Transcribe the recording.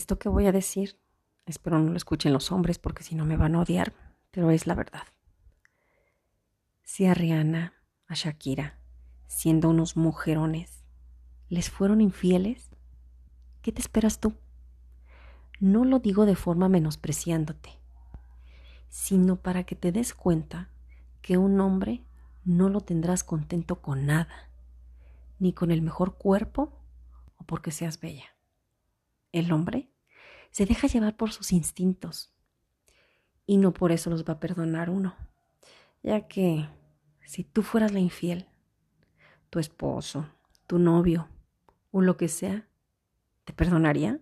Esto que voy a decir, espero no lo escuchen los hombres porque si no me van a odiar, pero es la verdad. Si a Rihanna, a Shakira, siendo unos mujerones, les fueron infieles, ¿qué te esperas tú? No lo digo de forma menospreciándote, sino para que te des cuenta que un hombre no lo tendrás contento con nada, ni con el mejor cuerpo o porque seas bella. El hombre se deja llevar por sus instintos y no por eso los va a perdonar uno, ya que si tú fueras la infiel, tu esposo, tu novio o lo que sea, ¿te perdonaría?